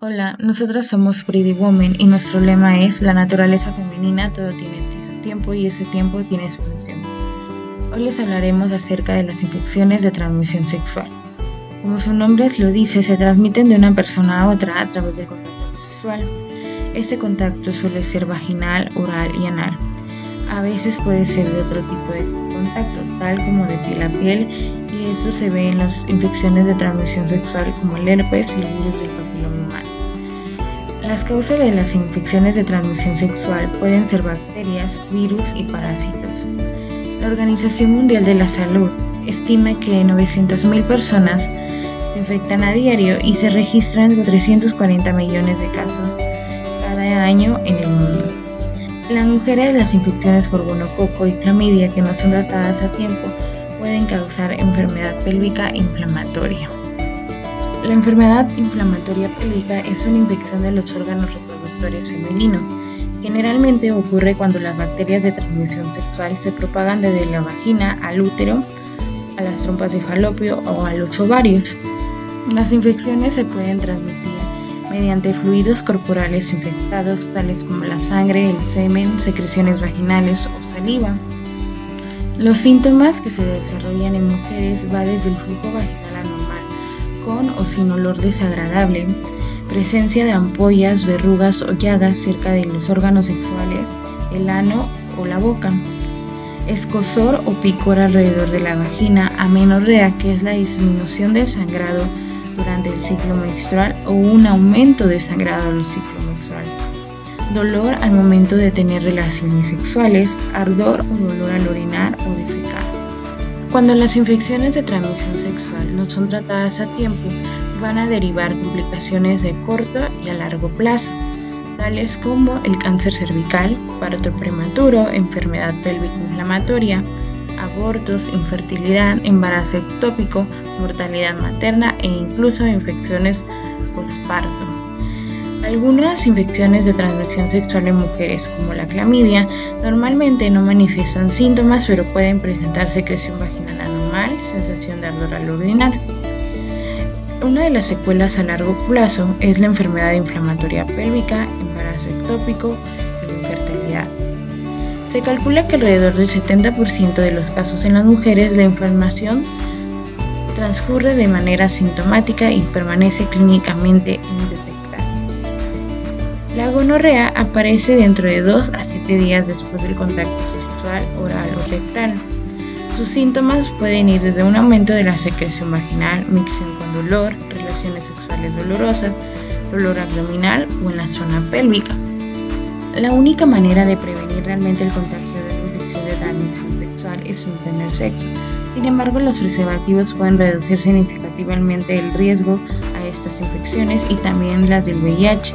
Hola, nosotros somos Pretty Woman y nuestro lema es La naturaleza femenina todo tiene su tiempo y ese tiempo tiene su función. Hoy les hablaremos acerca de las infecciones de transmisión sexual. Como su nombre lo dice, se transmiten de una persona a otra a través del contacto sexual. Este contacto suele ser vaginal, oral y anal. A veces puede ser de otro tipo de contacto, tal como de piel a piel, y esto se ve en las infecciones de transmisión sexual como el herpes y el virus del papiloma humano. Las causas de las infecciones de transmisión sexual pueden ser bacterias, virus y parásitos. La Organización Mundial de la Salud estima que 900.000 personas se infectan a diario y se registran 340 millones de casos cada año en el mundo. Las mujeres, las infecciones por gonococo y clamidia que no son tratadas a tiempo pueden causar enfermedad pélvica inflamatoria. La enfermedad inflamatoria pélvica es una infección de los órganos reproductores femeninos. Generalmente ocurre cuando las bacterias de transmisión sexual se propagan desde la vagina al útero, a las trompas de falopio o a los ovarios. Las infecciones se pueden transmitir mediante fluidos corporales infectados tales como la sangre, el semen, secreciones vaginales o saliva. Los síntomas que se desarrollan en mujeres va desde el flujo vaginal o sin olor desagradable, presencia de ampollas, verrugas o llagas cerca de los órganos sexuales, el ano o la boca, escosor o picor alrededor de la vagina, amenorrea, que es la disminución del sangrado durante el ciclo menstrual o un aumento de sangrado del ciclo menstrual. Dolor al momento de tener relaciones sexuales, ardor o dolor al orinar o defecar. Cuando las infecciones de transmisión sexual no son tratadas a tiempo, van a derivar complicaciones de corto y a largo plazo, tales como el cáncer cervical, parto prematuro, enfermedad pélvica inflamatoria, abortos, infertilidad, embarazo ectópico, mortalidad materna e incluso infecciones postparto. Algunas infecciones de transmisión sexual en mujeres, como la clamidia, normalmente no manifiestan síntomas, pero pueden presentar secreción vaginal anormal, sensación de ardor al orinar. Una de las secuelas a largo plazo es la enfermedad inflamatoria pélvica, embarazo ectópico y infertilidad. Se calcula que alrededor del 70% de los casos en las mujeres la inflamación transcurre de manera sintomática y permanece clínicamente indetectable. La gonorrea aparece dentro de 2 a 7 días después del contacto sexual oral o rectal. Sus síntomas pueden ir desde un aumento de la secreción vaginal, micción con dolor, relaciones sexuales dolorosas, dolor abdominal o en la zona pélvica. La única manera de prevenir realmente el contagio de la infección de transmisión sexual es sin tener sexo. Sin embargo, los preservativos pueden reducir significativamente el riesgo a estas infecciones y también las del VIH.